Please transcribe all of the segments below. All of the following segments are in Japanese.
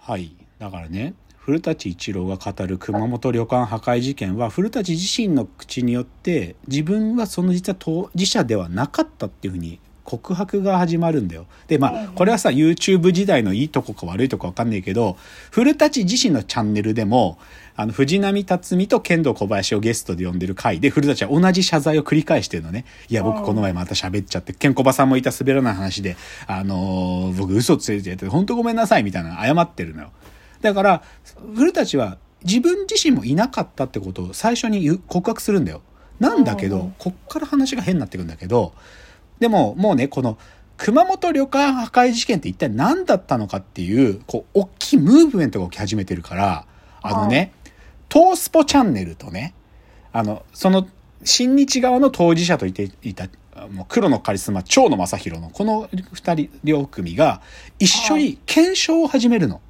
はい。だからね古舘一郎が語る熊本旅館破壊事件は古舘自身の口によって自分はその実は当事者ではなかったっていうふうに告白が始まるんだよ。で、まあ、これはさ、YouTube 時代のいいとこか悪いとこわかんないけど、古舘自身のチャンネルでも、あの、藤波辰巳と剣道小林をゲストで呼んでる回で、古舘は同じ謝罪を繰り返してるのね。いや、僕この前また喋っちゃって、ケンコバさんもいた滑らない話で、あのー、僕嘘ついてて、本当ごめんなさいみたいな謝ってるのよ。だから、古舘は自分自身もいなかったってことを最初に告白するんだよ。なんだけど、こっから話が変になってくんだけど、でももうね、この熊本旅館破壊事件って一体何だったのかっていう、こう、大きいムーブメントが起き始めてるから、あのね、トースポチャンネルとね、あの、その、新日側の当事者といていた、もう黒のカリスマ、蝶野正宏のこの二人、両組が一緒に検証を始めるの。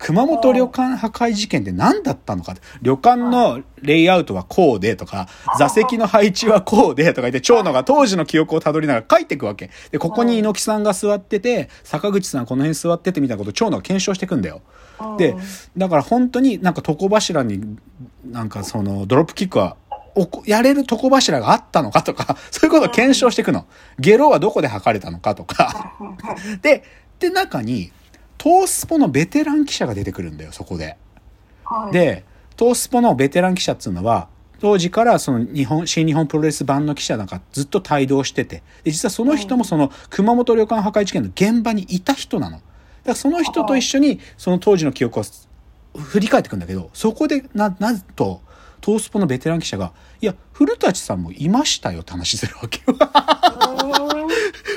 熊本旅館破壊事件って何だったのか旅館のレイアウトはこうでとか、座席の配置はこうでとか言って、長野が当時の記憶をたどりながら書いていくわけ。で、ここに猪木さんが座ってて、坂口さんこの辺座っててみたいなことを長野が検証していくんだよ。で、だから本当になんか床柱に、なんかそのドロップキックはやれる床柱があったのかとか、そういうことを検証していくの。ゲロはどこで吐かれたのかとか。で、で、中に、トースポのベテラン記者が出てくるんだよ、そこで。はい、で、トースポのベテラン記者っていうのは、当時からその日本、新日本プロレス版の記者なんかずっと帯同してて、で、実はその人もその熊本旅館破壊事件の現場にいた人なの。だからその人と一緒にその当時の記憶を振り返ってくんだけど、そこでな、なんと、トースポのベテラン記者が、いや、古舘さんもいましたよって話するわけよ。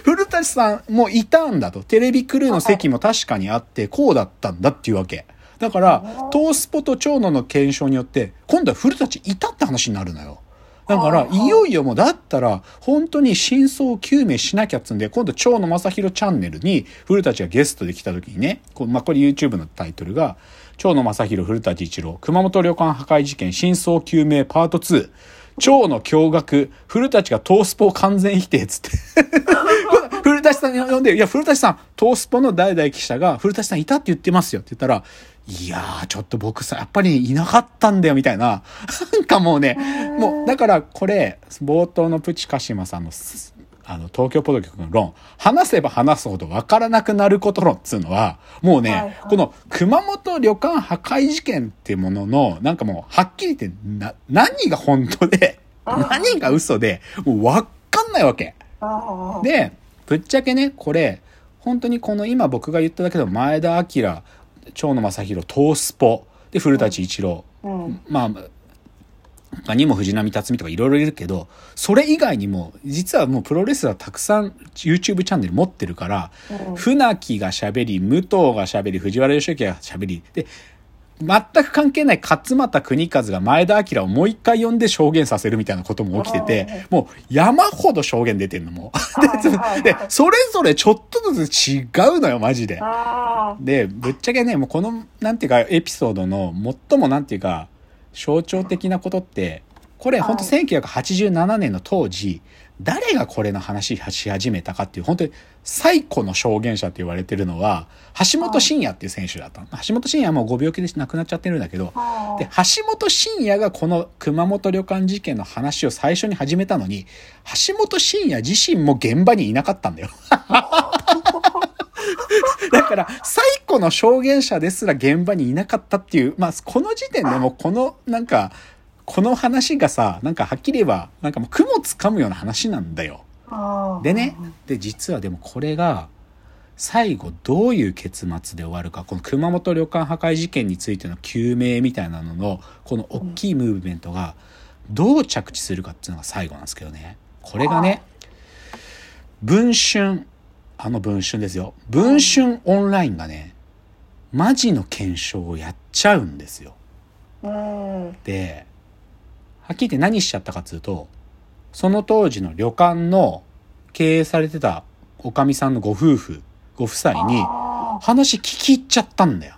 古舘さんもいたんだと。テレビクルーの席も確かにあって、こうだったんだっていうわけ。だから、トースポと長野の検証によって、今度は古舘いたって話になるのよ。だから、いよいよもう、だったら、本当に真相究明しなきゃっつんで、今度、長野正宏チャンネルに、古舘がゲストで来た時にね、こまあ、これ YouTube のタイトルが、長野正宏、古舘一郎、熊本旅館破壊事件真相究明パート2、蝶の驚愕、古舘がトースポを完全否定、つって 古舘さんに呼んで、いや、古舘さん、トースポの代々記者が、古舘さんいたって言ってますよって言ったら、いやー、ちょっと僕さ、やっぱりいなかったんだよ、みたいな。なんかもうね、もう、だからこれ、冒頭のプチカシマさんの、あの、東京ポド局の論、話せば話すほど分からなくなること論っつうのは、もうね、はいはい、この熊本旅館破壊事件ってものの、なんかもう、はっきり言って、な、何が本当で、何が嘘で、もう分かんないわけ。で、ぶっちゃけね、これ、本当にこの今僕が言っただけでも前田明、長野正宏、トースポ、で、古舘一郎、うん、まあ、他にも藤波辰巳とかいろいろいるけど、それ以外にも、実はもうプロレスラーたくさん YouTube チャンネル持ってるから、うん、船木が喋り、武藤が喋り、藤原義之が喋り、で、全く関係ない勝俣国和が前田明をもう一回呼んで証言させるみたいなことも起きてて、もう山ほど証言出てるのも。で、それぞれちょっとずつ違うのよ、マジで。で、ぶっちゃけね、もうこの、なんていうか、エピソードの最もなんていうか、象徴的なことって、これ本当1987年の当時、誰がこれの話し始めたかっていう、本当に最古の証言者って言われてるのは、橋本真也っていう選手だったの。橋本真也はもうご病気で亡くなっちゃってるんだけど、で、橋本真也がこの熊本旅館事件の話を最初に始めたのに、橋本真也自身も現場にいなかったんだよ。だから、最古の証言者ですら現場にいなかったっていう、まあ、この時点でもこの、なんか、この話がさ、なんかはっきり言えば、なんかもう雲つかむような話なんだよ。でね、で、実はでもこれが、最後どういう結末で終わるか、この熊本旅館破壊事件についての究明みたいなのの、この大きいムーブメントが、どう着地するかっていうのが最後なんですけどね。これがね、文春、あの文春ですよ。文春オンラインがね、マジの検証をやっちゃうんですよ。で、はっきり言って何しちゃったかっつうと、その当時の旅館の経営されてたおかみさんのご夫婦、ご夫妻に話聞き入っちゃったんだよ。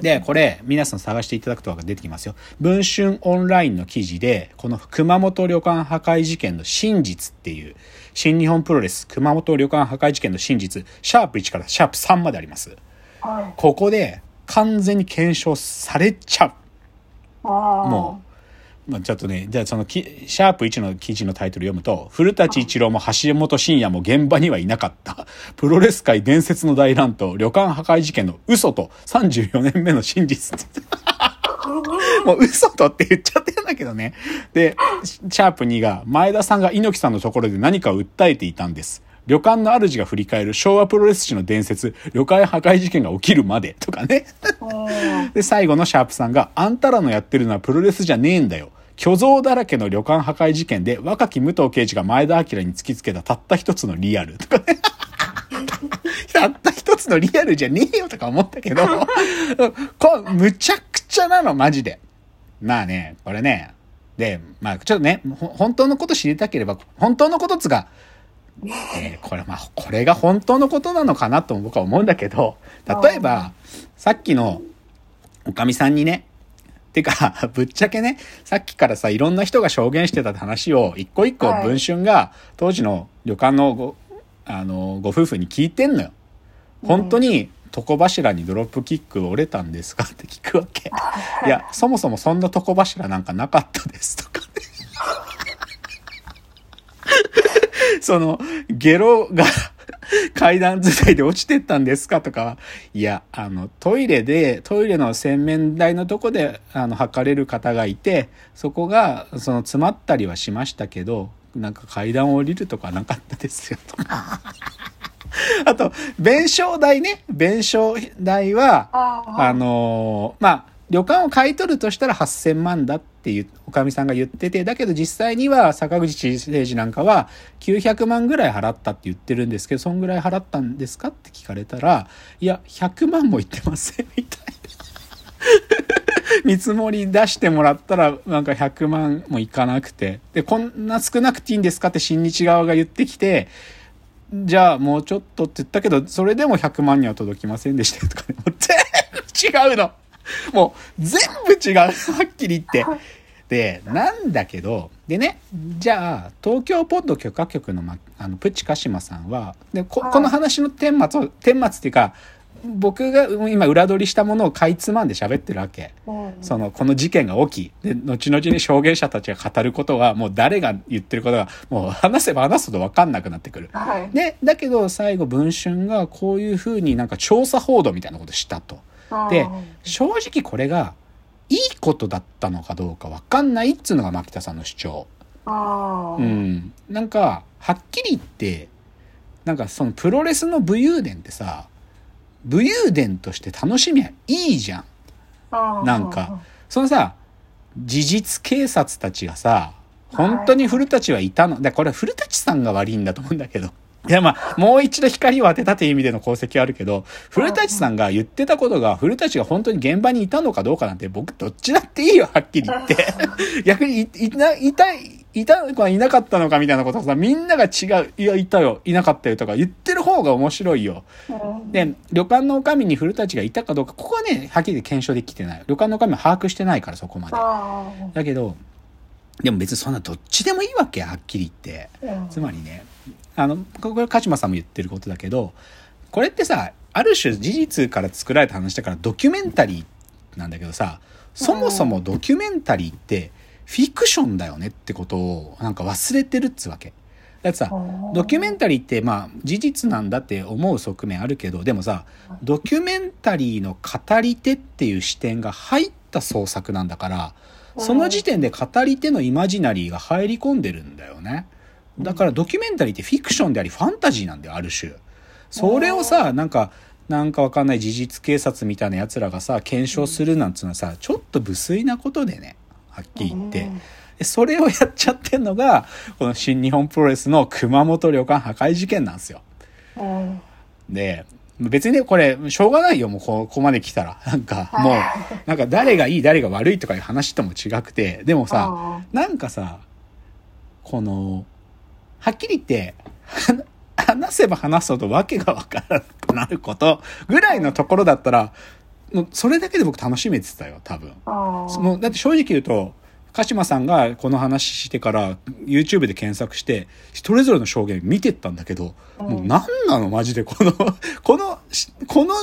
で、これ、皆さん探していただくとが出てきますよ。文春オンラインの記事で、この熊本旅館破壊事件の真実っていう、新日本プロレス熊本旅館破壊事件の真実、シャープ1からシャープ3まであります。はい。ここで完全に検証されちゃう。もう、まあ、ちょっとね、じゃあそのき、シャープ1の記事のタイトル読むと、古舘一郎も橋本真也も現場にはいなかった。プロレス界伝説の大乱闘、旅館破壊事件の嘘と34年目の真実。もう嘘とって言っちゃってるんだけどね。で、シャープ2が、前田さんが猪木さんのところで何かを訴えていたんです。旅館の主が振り返る昭和プロレス史の伝説、旅館破壊事件が起きるまでとかね。うん。で、最後のシャープさんが、あんたらのやってるのはプロレスじゃねえんだよ。虚像だらけの旅館破壊事件で、若き武藤刑事が前田明に突きつけたたった一つのリアルとかね。たった一つのリアルじゃねえよとか思ったけど、こむちゃくちゃなの、マジで。まあね、これね。で、まあちょっとね、ほ本当のこと知りたければ、本当のことっつうか、えーこれまあ、これが本当のことなのかなと僕は思うんだけど、例えば、さっきの、おかみさんにね、てか、ぶっちゃけね、さっきからさ、いろんな人が証言してた話を、一個一個はい文春が、当時の旅館のご、あの、ご夫婦に聞いてんのよ。本当に、床柱にドロップキック折れたんですかって聞くわけ。いや、そもそもそんな床柱なんかなかったですとかね。その、ゲロが階段伝いで落ちてったんですか？とか、いや、あの、トイレで、トイレの洗面台のとこで、あの、測れる方がいて、そこが、その、詰まったりはしましたけど、なんか階段を降りるとかなかったですよ、とか。あと、弁償代ね。弁償代は、あのーまあ、旅館を買い取るとしたら8000万だっていう、おかみさんが言ってて、だけど実際には坂口誠二なんかは900万ぐらい払ったって言ってるんですけど、そんぐらい払ったんですかって聞かれたら、いや、100万も言ってません、みたいな。見積もり出してもらったら、なんか100万もいかなくて。で、こんな少なくていいんですかって新日側が言ってきて、じゃあもうちょっとって言ったけど、それでも100万には届きませんでしたとかね。全部違うの。もう全部違う。はっきり言って。で、なんだけど、でね、じゃあ、東京ポッド許可局の、ま、あの、プチカシマさんは、でこはいこの話の顛末を、顛末っていうか、僕が今裏取りしたものをかいつまんで喋ってるわけ。うん。その、この事件が起き、で、後々に証言者たちが語ることは、もう誰が言ってることが、もう話せば話すほど分かんなくなってくる。はい。で、だけど最後文春がこういうふうになんか調査報道みたいなことしたと。で、正直これがいいことだったのかどうか分かんないっつうのが牧田さんの主張。うん。なんか、はっきり言って、なんかそのプロレスの武勇伝ってさ、武勇伝として楽しみはいいじゃん。なんか、そのさ、事実警察たちがさ、本当に古舘はいたの。で、これ古舘さんが悪いんだと思うんだけど。いや、まあ、もう一度光を当てたという意味での功績はあるけど、古舘さんが言ってたことが、古舘が本当に現場にいたのかどうかなんて、僕どっちだっていいよ、はっきり言って。逆にい、いな、いたい、いたのかいなかったのかみたいなことをさ、みんなが違う、いや、いたよ、いなかったよとか言ってる方が面白いよ。うん。で、旅館の女将に古舘がいたかどうか、ここはね、はっきり検証できてない。旅館の女将は把握してないから、そこまで。あだけど、でも別にそんなどっちでもいいわけ、はっきり言って。つまりね、あの、これ、鹿島さんも言ってることだけど、これってさ、ある種事実から作られた話だからドキュメンタリーなんだけどさ、そもそもドキュメンタリーってフィクションだよねってことをなんか忘れてるっつうわけ。だってさ、ドキュメンタリーってまあ事実なんだって思う側面あるけど、でもさ、ドキュメンタリーの語り手っていう視点が入った創作なんだから、その時点で語り手のイマジナリーが入り込んでるんだよね。だからドキュメンタリーってフィクションでありファンタジーなんだよ、ある種。それをさ、なんか、なんかわかんない事実警察みたいな奴らがさ、検証するなんつうのはさ、ちょっと無粋なことでね、はっきり言って。それをやっちゃってんのが、この新日本プロレスの熊本旅館破壊事件なんですよ。うん。で、別にね、これ、しょうがないよ、もうこここまで来たら。なんか、もう、なんか誰がいい、誰が悪いとかいう話とも違くて、でもさ、あなんかさ、この、はっきり言って、は話せば話すほど訳がわからなくなることぐらいのところだったら、もうそれだけで僕楽しめてたよ、多分。あ。ああ。もうだって正直言うと、鹿島さんがこの話してから YouTube で検索して、それぞれの証言見てったんだけど、もう何なのマジでこの、この、しこの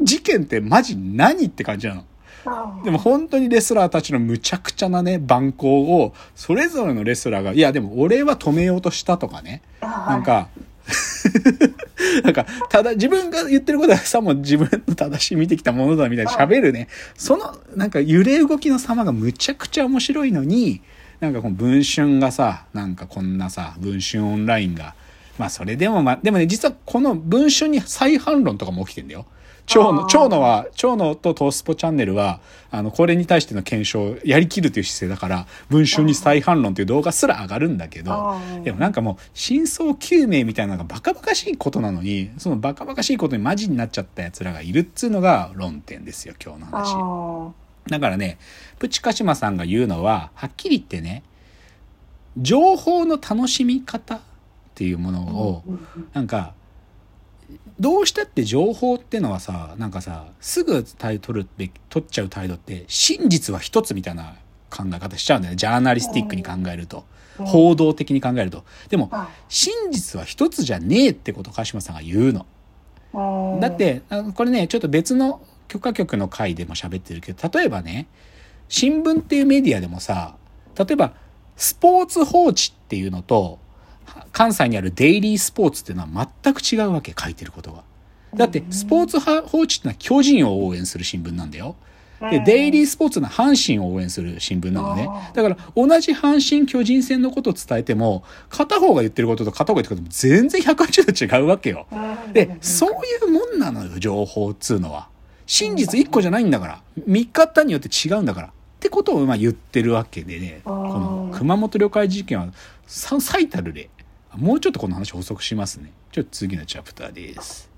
事件ってマジ何って感じなの。うんでも本当にレスラーたちのむちゃくちゃなね、蛮行を、それぞれのレスラーが、いやでも俺は止めようとしたとかね。なんか、なんか、ただ自分が言ってることはさも自分の正しい見てきたものだみたいな喋るね。その、なんか揺れ動きの様がむちゃくちゃ面白いのに、なんかこの文春がさ、なんかこんなさ、文春オンラインが、まあそれでもまあ、でもね、実はこの文春に再反論とかも起きてんだよ。蝶野、蝶野は、蝶野とトースポチャンネルは、あの、これに対しての検証をやりきるという姿勢だから、文春に再反論という動画すら上がるんだけどでもなんかもう、真相究明みたいなのがバカバカしいことなのに、そのバカバカしいことにマジになっちゃった奴らがいるっつうのが論点ですよ、今日の話。あだからね、プチカシマさんが言うのは、はっきり言ってね、情報の楽しみ方っていうものを、なんか、どうしたって情報ってのはさ、なんかさ、すぐ取るべき、取っちゃう態度って、真実は一つみたいな考え方しちゃうんだよね。ジャーナリスティックに考えると。報道的に考えると。でも、あ真実は一つじゃねえってことを鹿島さんが言うの。うんだって、これね、ちょっと別の許可局の回でも喋ってるけど、例えばね、新聞っていうメディアでもさ、例えば、スポーツ報知っていうのと、は関西にあるデイリースポーツっていうのは全く違うわけ、書いてることが。だって、スポーツは報知ってのは巨人を応援する新聞なんだよ。で、デイリースポーツの阪神を応援する新聞なのねだから、同じ阪神巨人戦のことを伝えても、片方が言ってることと片方が言ってることも全然180度違うわけよ。うんで、そういうもんなのよ、情報っつうのは。真実一個じゃないんだから。見方によって違うんだから。ってことをまあ言ってるわけでね、あこーの熊本旅会事件はさ最たる例。もうちょっとこの話補足しますね。ちょっと次のチャプターです。